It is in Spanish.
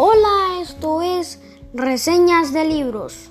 Hola, esto es Reseñas de Libros.